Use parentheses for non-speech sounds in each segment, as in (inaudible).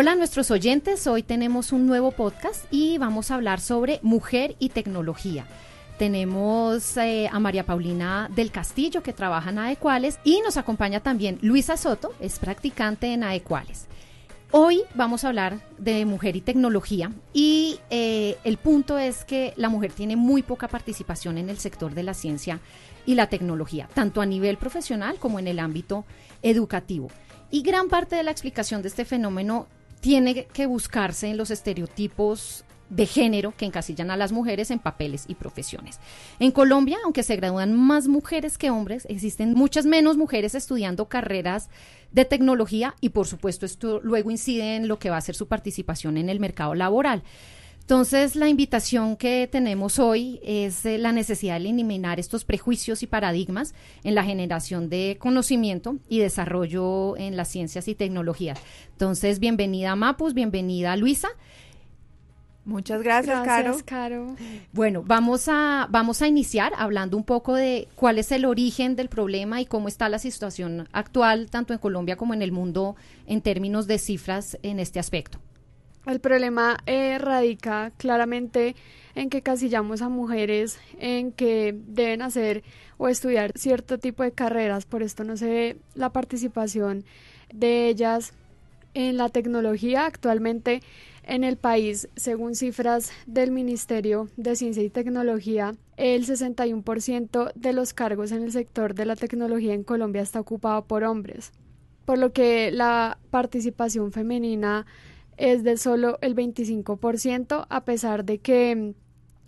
Hola a nuestros oyentes, hoy tenemos un nuevo podcast y vamos a hablar sobre mujer y tecnología. Tenemos eh, a María Paulina del Castillo que trabaja en Adecuales y nos acompaña también Luisa Soto, es practicante en Adecuales. Hoy vamos a hablar de mujer y tecnología y eh, el punto es que la mujer tiene muy poca participación en el sector de la ciencia y la tecnología, tanto a nivel profesional como en el ámbito educativo. Y gran parte de la explicación de este fenómeno tiene que buscarse en los estereotipos de género que encasillan a las mujeres en papeles y profesiones. En Colombia, aunque se gradúan más mujeres que hombres, existen muchas menos mujeres estudiando carreras de tecnología y por supuesto esto luego incide en lo que va a ser su participación en el mercado laboral. Entonces, la invitación que tenemos hoy es eh, la necesidad de eliminar estos prejuicios y paradigmas en la generación de conocimiento y desarrollo en las ciencias y tecnologías. Entonces, bienvenida Mapus, bienvenida Luisa. Muchas gracias, gracias Caro. Caro. Bueno, vamos a, vamos a iniciar hablando un poco de cuál es el origen del problema y cómo está la situación actual, tanto en Colombia como en el mundo, en términos de cifras en este aspecto. El problema eh, radica claramente en que casillamos a mujeres en que deben hacer o estudiar cierto tipo de carreras, por esto no se ve la participación de ellas en la tecnología actualmente en el país, según cifras del Ministerio de Ciencia y Tecnología, el 61% de los cargos en el sector de la tecnología en Colombia está ocupado por hombres, por lo que la participación femenina es de solo el 25%, a pesar de que,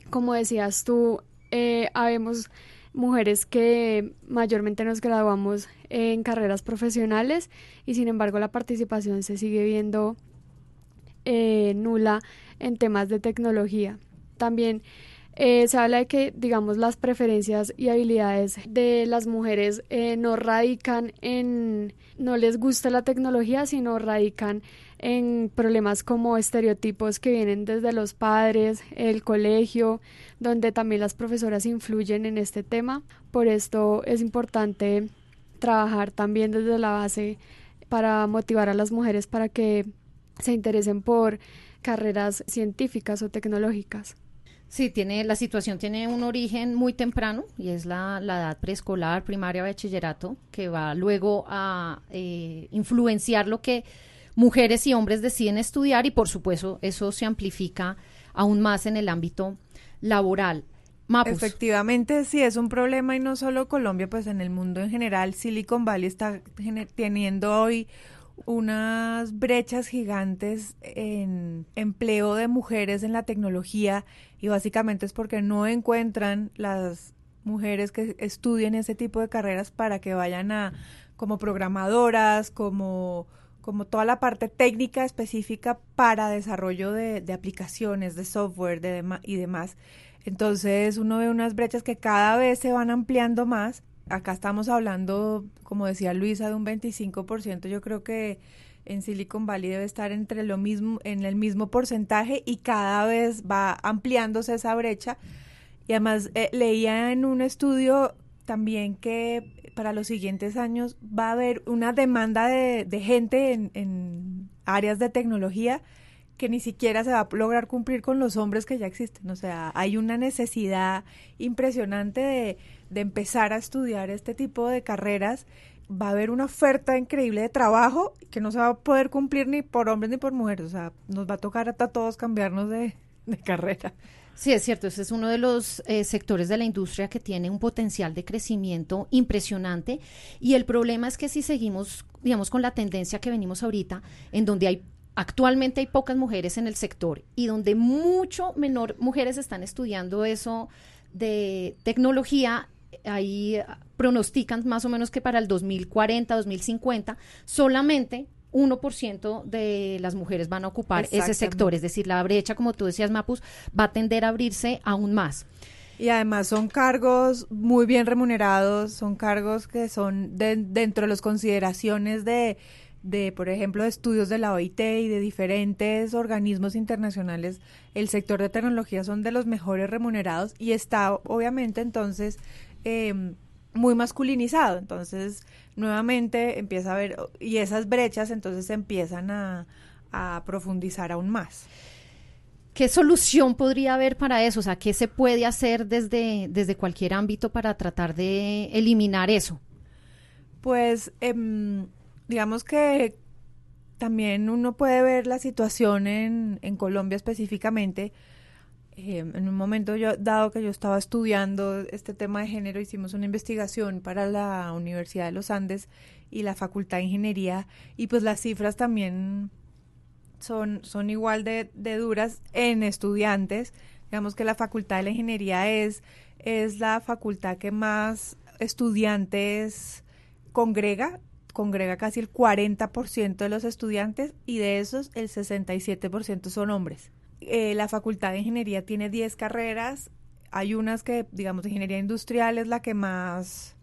como decías tú, eh, habemos mujeres que mayormente nos graduamos en carreras profesionales y sin embargo la participación se sigue viendo eh, nula en temas de tecnología. También eh, se habla de que, digamos, las preferencias y habilidades de las mujeres eh, no radican en, no les gusta la tecnología, sino radican en problemas como estereotipos que vienen desde los padres, el colegio, donde también las profesoras influyen en este tema. Por esto es importante trabajar también desde la base para motivar a las mujeres para que se interesen por carreras científicas o tecnológicas. Sí, tiene, la situación tiene un origen muy temprano y es la, la edad preescolar, primaria, bachillerato, que va luego a eh, influenciar lo que mujeres y hombres deciden estudiar y por supuesto eso se amplifica aún más en el ámbito laboral. Mapus. Efectivamente, sí, es un problema y no solo Colombia, pues en el mundo en general, Silicon Valley está teniendo hoy unas brechas gigantes en empleo de mujeres en la tecnología y básicamente es porque no encuentran las mujeres que estudien ese tipo de carreras para que vayan a como programadoras, como como toda la parte técnica específica para desarrollo de, de aplicaciones, de software de y demás. Entonces uno ve unas brechas que cada vez se van ampliando más acá estamos hablando, como decía Luisa, de un 25%. Yo creo que en Silicon Valley debe estar entre lo mismo, en el mismo porcentaje y cada vez va ampliándose esa brecha. Y además eh, leía en un estudio también que para los siguientes años va a haber una demanda de, gente en, áreas de tecnología que ni siquiera se va a lograr cumplir con los hombres que ya existen. O sea, hay una necesidad impresionante de, de empezar a estudiar este tipo de carreras. Va a haber una oferta increíble de trabajo que no se va a poder cumplir ni por hombres ni por mujeres. O sea, nos va a tocar hasta todos cambiarnos de carrera. Sí, es cierto, ese es uno de los eh, sectores de la industria que tiene un potencial de crecimiento impresionante. Y el problema es que si seguimos, digamos, con la tendencia que venimos ahorita, en donde hay actualmente hay pocas mujeres en el sector y donde mucho menor mujeres están estudiando eso de tecnología, ahí pronostican más o menos que para el 2040, 2050, solamente 1% de las mujeres van a ocupar ese sector, es decir, la brecha, como tú decías, Mapus, va a tender a abrirse aún más. Y además son cargos muy bien remunerados, son cargos que son de, dentro de las consideraciones de de, por ejemplo, estudios de la OIT y de diferentes organismos internacionales, el sector de tecnología son de los mejores remunerados y está obviamente entonces eh, muy masculinizado. Entonces, nuevamente empieza a haber, y esas brechas entonces empiezan a, a profundizar aún más. ¿Qué solución podría haber para eso? O sea, ¿qué se puede hacer desde, desde cualquier ámbito para tratar de eliminar eso? Pues em, digamos que también uno puede ver la situación en, en Colombia específicamente. Em, en un momento yo, dado que yo estaba estudiando este tema de género, hicimos una investigación para la Universidad de los Andes y la Facultad de Ingeniería y pues las cifras también son, son igual de, duras en estudiantes. Digamos que la Facultad de la Ingeniería es, es la facultad que más estudiantes congrega, congrega casi el 40% de los estudiantes y de esos el 67% son hombres. Eh, la Facultad de Ingeniería tiene 10 carreras, hay unas que, digamos, ingeniería industrial es la que más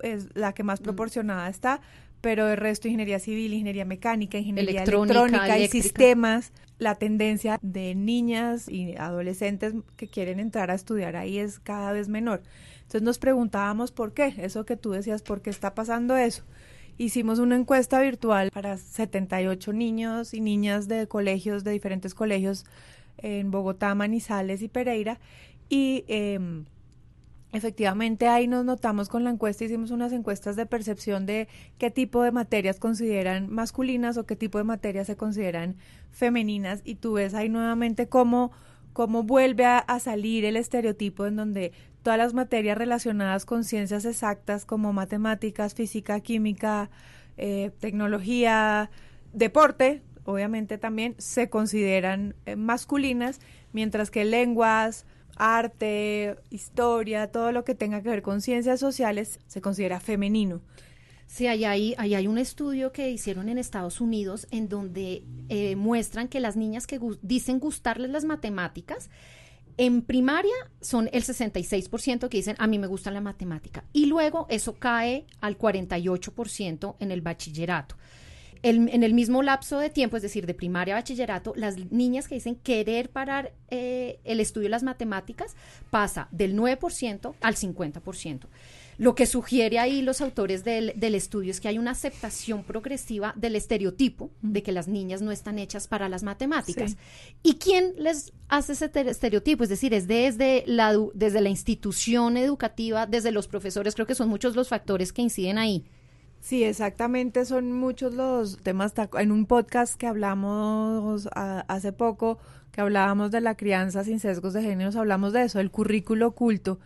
es la que más mm. proporcionada está, pero el resto, ingeniería civil, ingeniería mecánica, ingeniería electrónica, y sistemas, la tendencia de niñas y adolescentes que quieren entrar a estudiar ahí es cada vez menor. Entonces nos preguntábamos por qué, eso que tú decías, ¿por qué está pasando eso? Hicimos una encuesta virtual para 78 niños y niñas de colegios, de diferentes colegios en Bogotá, Manizales y Pereira, y eh, Efectivamente, ahí nos notamos con la encuesta, hicimos unas encuestas de percepción de qué tipo de materias consideran masculinas o qué tipo de materias se consideran femeninas. Y tú ves ahí nuevamente cómo, cómo vuelve a, salir el estereotipo en donde todas las materias relacionadas con ciencias exactas como matemáticas, física, química, eh, tecnología, deporte, obviamente también se consideran eh, masculinas, mientras que lenguas, arte, historia, todo lo que tenga que ver con ciencias sociales se considera femenino. Sí, ahí hay, hay un estudio que hicieron en Estados Unidos en donde eh, muestran que las niñas que dicen gustarles las matemáticas, en primaria son el 66% que dicen a mí me gusta la matemática y luego eso cae al 48% en el bachillerato en el mismo lapso de tiempo, es decir, de primaria a bachillerato, las niñas que dicen querer parar eh, el estudio de las matemáticas pasa del 9% al 50%. Lo que sugiere ahí los autores del, estudio es que hay una aceptación progresiva del estereotipo de que las niñas no están hechas para las matemáticas. ¿Y quién les hace ese estereotipo? Es decir, es desde la, desde la institución educativa, desde los profesores, creo que son muchos los factores que inciden ahí. Sí, exactamente, son muchos los temas. En un podcast que hablamos hace poco, que hablábamos de la crianza sin sesgos de género, hablamos de eso, el currículo oculto,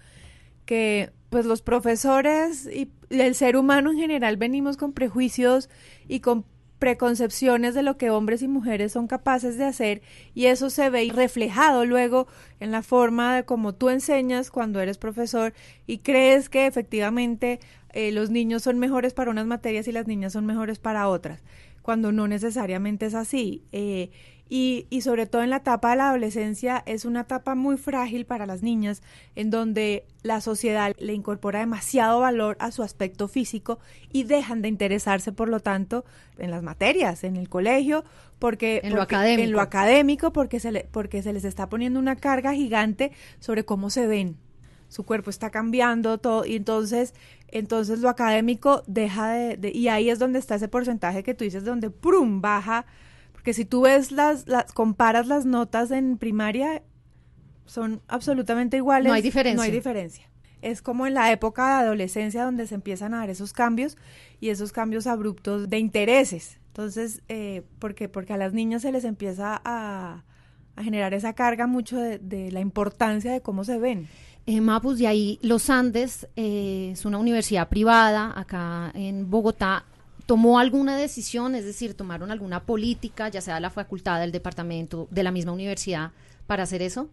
que pues los profesores y el ser humano en general venimos con prejuicios y con preconcepciones de lo que hombres y mujeres son capaces de hacer y eso se ve reflejado luego en la forma de cómo tú enseñas cuando eres profesor y crees que efectivamente eh, los niños son mejores para unas materias y las niñas son mejores para otras, cuando no necesariamente es así. Eh, y, y, sobre todo en la etapa de la adolescencia es una etapa muy frágil para las niñas, en donde la sociedad le incorpora demasiado valor a su aspecto físico y dejan de interesarse, por lo tanto, en las materias, en el colegio, porque en, lo, académico. en lo académico, porque se, le, porque se les está poniendo una carga gigante sobre cómo se ven, su cuerpo está cambiando todo y entonces entonces lo académico deja de, y ahí es donde está ese porcentaje que tú dices donde prum baja porque si tú ves las, las comparas las notas en primaria son absolutamente iguales. No hay diferencia. No hay diferencia. Es como en la época de adolescencia donde se empiezan a dar esos cambios y esos cambios abruptos de intereses. Entonces eh, porque porque a las niñas se les empieza a, a generar esa carga mucho de, de la importancia de cómo se ven eh, Mapus, de ahí los Andes eh, es una universidad privada acá en Bogotá. ¿Tomó alguna decisión, es decir, tomaron alguna política, ya sea la facultad, del departamento, de la misma universidad, para hacer eso?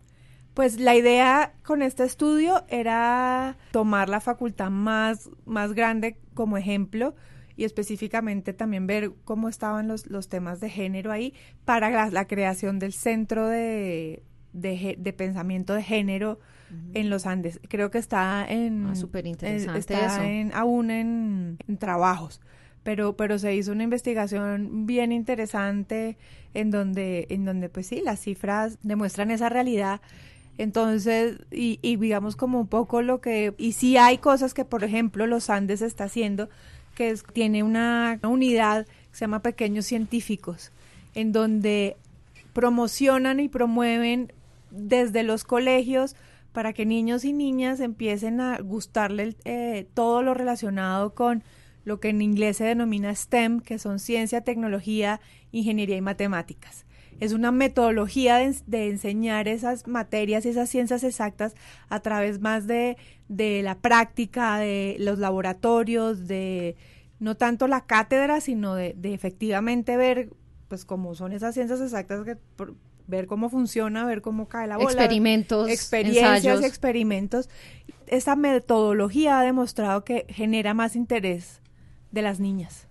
Pues la idea con este estudio era tomar la facultad más, más grande como ejemplo y específicamente también ver cómo estaban los, los temas de género ahí para la, creación del centro de, de pensamiento de género en los Andes. Creo que está en... Ah, súper interesante está En, aún en, trabajos. Pero, pero se hizo una investigación bien interesante en donde, en donde pues sí, las cifras demuestran esa realidad. Entonces, y, y digamos como un poco lo que, y sí hay cosas que, por ejemplo, los Andes está haciendo, que es, tiene una, unidad que se llama Pequeños Científicos, en donde promocionan y promueven desde los colegios para que niños y niñas empiecen a gustarle eh, todo lo relacionado con lo que en inglés se denomina STEM, que son ciencia, tecnología, ingeniería y matemáticas. Es una metodología de, enseñar esas materias y esas ciencias exactas a través más de, de la práctica, de los laboratorios, de no tanto la cátedra, sino de, de efectivamente ver pues cómo son esas ciencias exactas que ver cómo funciona, ver cómo cae la bola. Experimentos, experiencias, experimentos. Esta metodología ha demostrado que genera más interés de las niñas.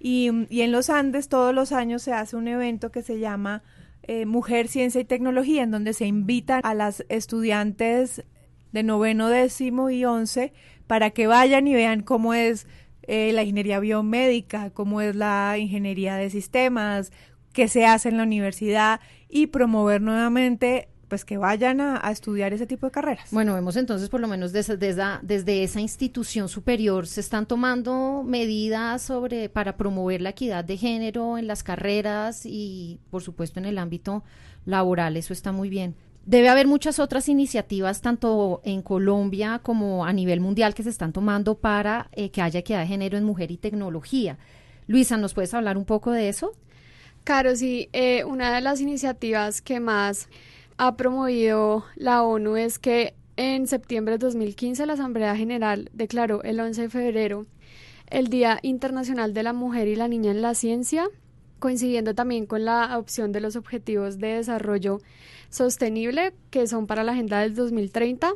Y, en los Andes todos los años se hace un evento que se llama eh, Mujer, Ciencia y Tecnología, en donde se invitan a las estudiantes de noveno, décimo y once para que vayan y vean cómo es eh, la ingeniería biomédica, cómo es la ingeniería de sistemas, qué se hace en la universidad y promover nuevamente pues que vayan a, estudiar ese tipo de carreras. Bueno, vemos entonces por lo menos desde, desde, esa institución superior se están tomando medidas sobre para promover la equidad de género en las carreras y por supuesto en el ámbito laboral, eso está muy bien. Debe haber muchas otras iniciativas, tanto en Colombia como a nivel mundial, que se están tomando para eh, que haya equidad de género en mujer y tecnología. Luisa, ¿nos puedes hablar un poco de eso? Claro, sí. Eh, una de las iniciativas que más ha promovido la ONU es que en septiembre de 2015 la Asamblea General declaró el 11 de febrero el Día Internacional de la Mujer y la Niña en la Ciencia, coincidiendo también con la adopción de los Objetivos de Desarrollo Sostenible, que son para la Agenda del 2030,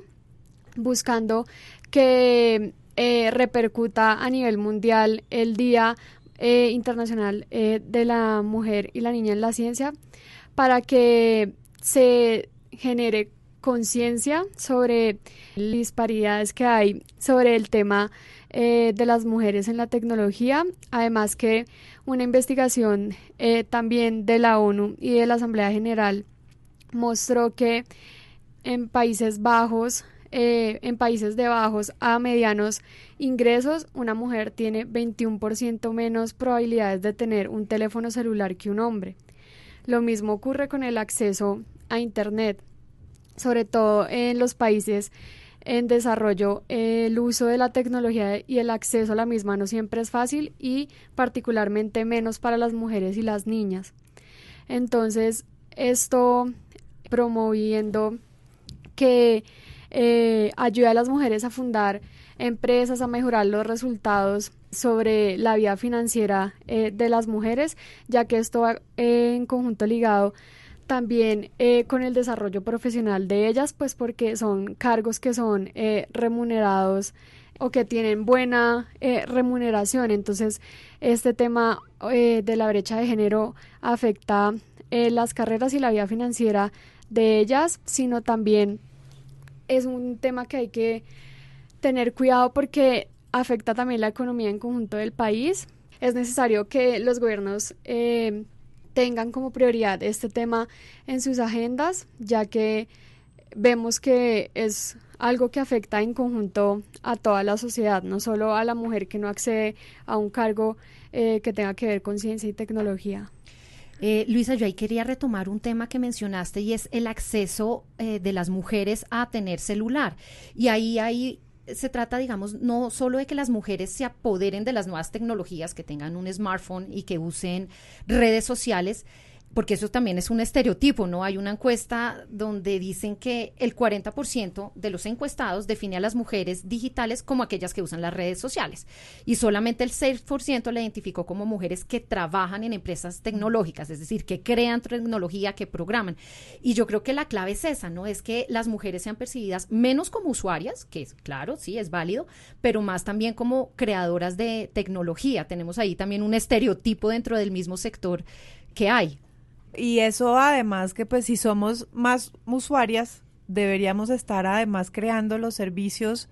buscando que eh, repercuta a nivel mundial el Día eh, Internacional eh, de la Mujer y la Niña en la Ciencia, para que se genere conciencia sobre las disparidades que hay sobre el tema eh, de las mujeres en la tecnología, además que una investigación también de la ONU y de la Asamblea General mostró que en Países Bajos, eh, en países de bajos a medianos ingresos, una mujer tiene 21% menos probabilidades de tener un teléfono celular que un hombre. Lo mismo ocurre con el acceso a Internet, sobre todo en los países en desarrollo, el uso de la tecnología y el acceso a la misma no siempre es fácil y particularmente menos para las mujeres y las niñas. Entonces, esto promoviendo que eh, ayude a las mujeres a fundar empresas, a mejorar los resultados sobre la vida financiera eh, de las mujeres, ya que esto va eh, en conjunto ligado también eh, con el desarrollo profesional de ellas, pues porque son cargos que son eh, remunerados o que tienen buena remuneración. Entonces, este tema de la brecha de género afecta las carreras y la vida financiera de ellas, sino también es un tema que hay que tener cuidado porque afecta también la economía en conjunto del país. Es necesario que los gobiernos tengan como prioridad este tema en sus agendas, ya que vemos que es algo que afecta en conjunto a toda la sociedad, no solo a la mujer que no accede a un cargo eh, que tenga que ver con ciencia y tecnología. Eh, Luisa, yo ahí quería retomar un tema que mencionaste y es el acceso eh, de las mujeres a tener celular. Y ahí hay se trata, digamos, no solo de que las mujeres se apoderen de las nuevas tecnologías, que tengan un smartphone y que usen redes sociales, porque eso también es un estereotipo, ¿no? Hay una encuesta donde dicen que el 40% de los encuestados define a las mujeres digitales como aquellas que usan las redes sociales y solamente el 6% la identificó como mujeres que trabajan en empresas tecnológicas, es decir, que crean tecnología, que programan. Y yo creo que la clave es esa, ¿no? Es que las mujeres sean percibidas menos como usuarias, que es claro, sí, es válido, pero más también como creadoras de tecnología. Tenemos ahí también un estereotipo dentro del mismo sector que hay. Y eso además que pues si somos más usuarias, deberíamos estar además creando los servicios,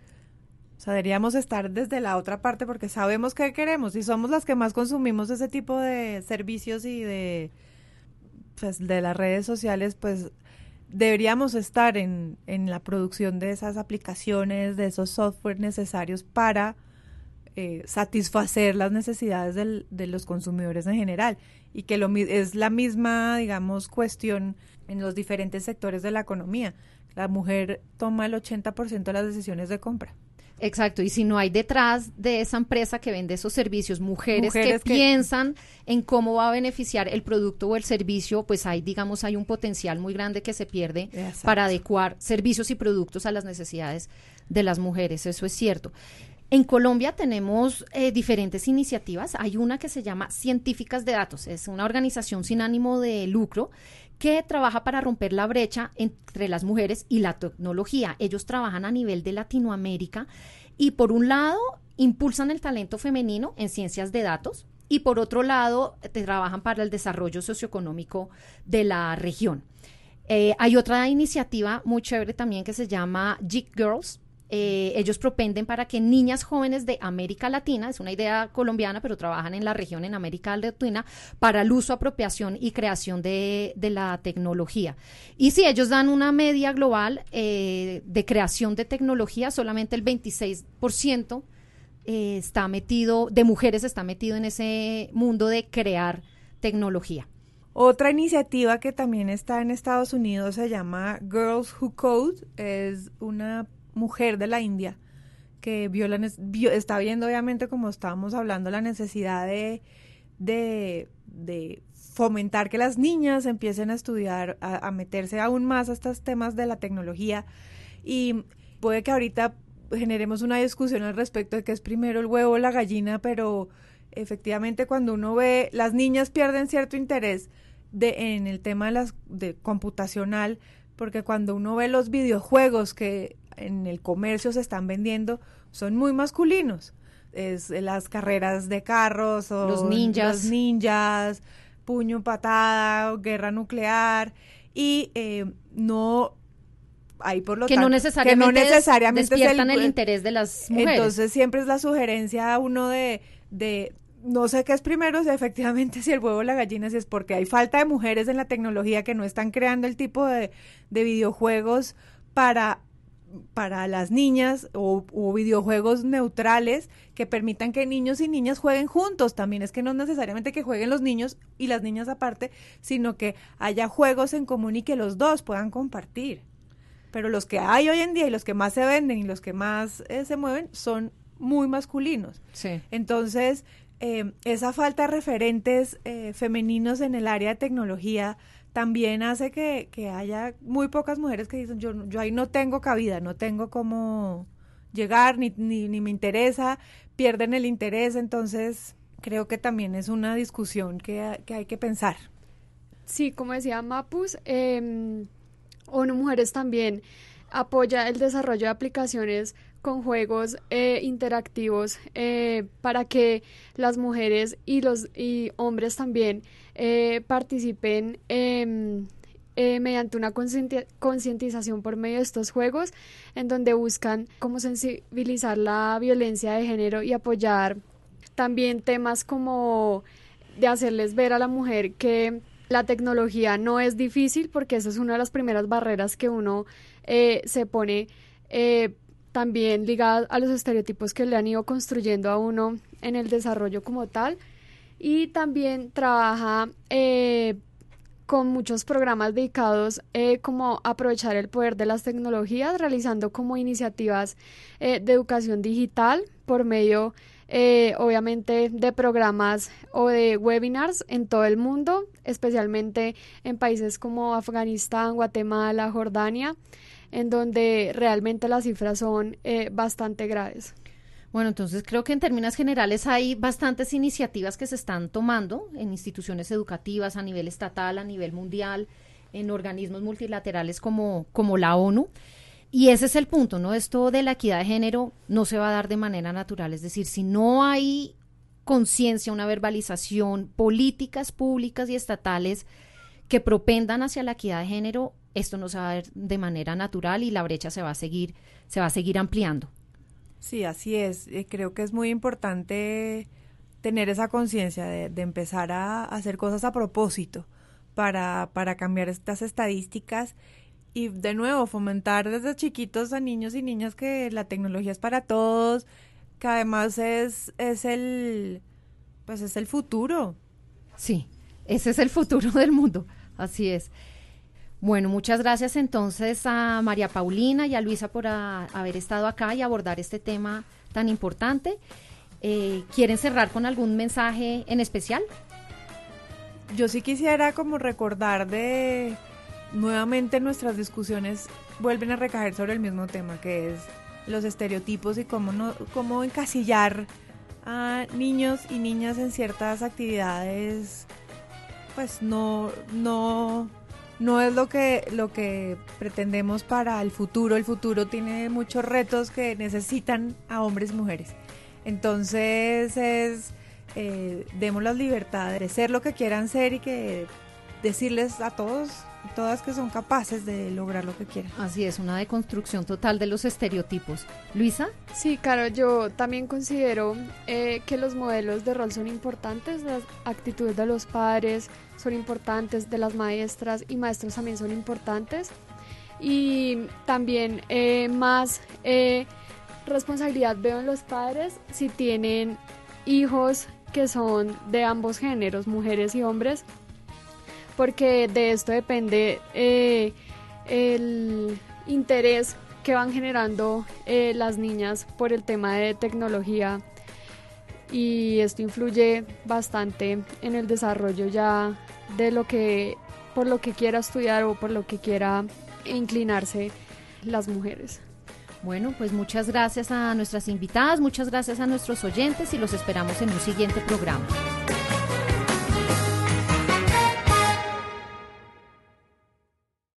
o sea, deberíamos estar desde la otra parte porque sabemos qué queremos y somos las que más consumimos ese tipo de servicios y de, pues, de las redes sociales, pues deberíamos estar en, en la producción de esas aplicaciones, de esos software necesarios para eh, satisfacer las necesidades del, de los consumidores en general y que lo, es la misma, digamos, cuestión en los diferentes sectores de la economía. La mujer toma el 80% de las decisiones de compra. Exacto, y si no hay detrás de esa empresa que vende esos servicios mujeres, que, piensan en cómo va a beneficiar el producto o el servicio, pues hay, digamos, hay un potencial muy grande que se pierde para adecuar servicios y productos a las necesidades de las mujeres, eso es cierto. En Colombia tenemos eh, diferentes iniciativas. Hay una que se llama Científicas de Datos. Es una organización sin ánimo de lucro que trabaja para romper la brecha entre las mujeres y la tecnología. Ellos trabajan a nivel de Latinoamérica y por un lado impulsan el talento femenino en ciencias de datos y por otro lado trabajan para el desarrollo socioeconómico de la región. Eh, hay otra iniciativa muy chévere también que se llama Geek Girls, eh, ellos propenden para que niñas jóvenes de América Latina, es una idea colombiana, pero trabajan en la región en América Latina, para el uso, apropiación y creación de, la tecnología. Y si ellos dan una media global eh, de creación de tecnología, solamente el 26% eh, está metido, de mujeres está metido en ese mundo de crear tecnología. Otra iniciativa que también está en Estados Unidos se llama Girls Who Code. Es una mujer de la India que vio está viendo obviamente como estábamos hablando la necesidad de, fomentar que las niñas empiecen a estudiar, a, meterse aún más a estos temas de la tecnología. Y puede que ahorita generemos una discusión al respecto de que es primero el huevo o la gallina, pero efectivamente cuando uno ve, las niñas pierden cierto interés en el tema de las de computacional, porque cuando uno ve los videojuegos que en el comercio se están vendiendo son muy masculinos. Es las carreras de carros o los ninjas, los ninjas puño, patada, guerra nuclear y eh, no hay por lo que tanto, no necesariamente, que no necesariamente despiertan el, interés de las mujeres. Entonces siempre es la sugerencia a uno de, de no sé qué es primero, si efectivamente si el huevo o la gallina, si es porque hay falta de mujeres en la tecnología que no están creando el tipo de, de videojuegos para para las niñas o, videojuegos neutrales que permitan que niños y niñas jueguen juntos. También es que no necesariamente que jueguen los niños y las niñas aparte, sino que haya juegos en común y que los dos puedan compartir. Pero los que hay hoy en día y los que más se venden y los que más eh, se mueven son muy masculinos. Sí. Entonces, eh, esa falta de referentes eh, femeninos en el área de tecnología también hace que, haya muy pocas mujeres que dicen, yo, yo ahí no tengo cabida, no tengo cómo llegar, ni, ni, me interesa, pierden el interés, entonces creo que también es una discusión que, que hay que pensar. Sí, como decía Mapus, eh, ONU Mujeres también apoya el desarrollo de aplicaciones con juegos eh, interactivos eh, para que las mujeres y los y hombres también eh, participen em, mediante una concientización por medio de estos juegos en donde buscan cómo sensibilizar la violencia de género y apoyar también temas como de hacerles ver a la mujer que la tecnología no es difícil porque esa es una de las primeras barreras que uno se pone también ligada a los estereotipos que le han ido construyendo a uno en el desarrollo como tal. Y también trabaja eh, con muchos programas dedicados eh, como aprovechar el poder de las tecnologías, realizando como iniciativas eh, de educación digital por medio, obviamente, de programas o de webinars en todo el mundo, especialmente en países como Afganistán, Guatemala, Jordania en donde realmente las cifras son eh, bastante graves. Bueno, entonces creo que en términos generales hay bastantes iniciativas que se están tomando en instituciones educativas a nivel estatal, a nivel mundial, en organismos multilaterales como, como la ONU. Y ese es el punto, ¿no? Esto de la equidad de género no se va a dar de manera natural. Es decir, si no hay conciencia, una verbalización, políticas públicas y estatales que propendan hacia la equidad de género, esto no se va a ver de manera natural y la brecha se va a seguir, se va a seguir ampliando. Sí, así es. Eh, creo que es muy importante tener esa conciencia de, empezar a hacer cosas a propósito para, para cambiar estas estadísticas y de nuevo fomentar desde chiquitos a niños y niñas que la tecnología es para todos, que además es, es el, pues es el futuro. Sí, ese es el futuro (laughs) del mundo, así es. Bueno, muchas gracias entonces a María Paulina y a Luisa por haber estado acá y abordar este tema tan importante. Eh, ¿Quieren cerrar con algún mensaje en especial? Yo sí quisiera como recordar de nuevamente nuestras discusiones vuelven a recaer sobre el mismo tema que es los estereotipos y cómo no cómo encasillar a niños y niñas en ciertas actividades pues no no no es lo que lo que pretendemos para el futuro. El futuro tiene muchos retos que necesitan a hombres y mujeres. Entonces es eh, demos las libertades de ser lo que quieran ser y que decirles a todos todas que son capaces de lograr lo que quieran. Así es, una deconstrucción total de los estereotipos. Luisa. Sí, claro, yo también considero eh, que los modelos de rol son importantes, las actitudes de los padres son importantes, de las maestras y maestros también son importantes. Y también eh, más eh, responsabilidad veo en los padres si tienen hijos que son de ambos géneros, mujeres y hombres, porque de esto depende eh, el interés que van generando eh, las niñas por el tema de tecnología y esto influye bastante en el desarrollo ya de lo que por lo que quiera estudiar o por lo que quiera inclinarse las mujeres. Bueno, pues muchas gracias a nuestras invitadas, muchas gracias a nuestros oyentes y los esperamos en un siguiente programa.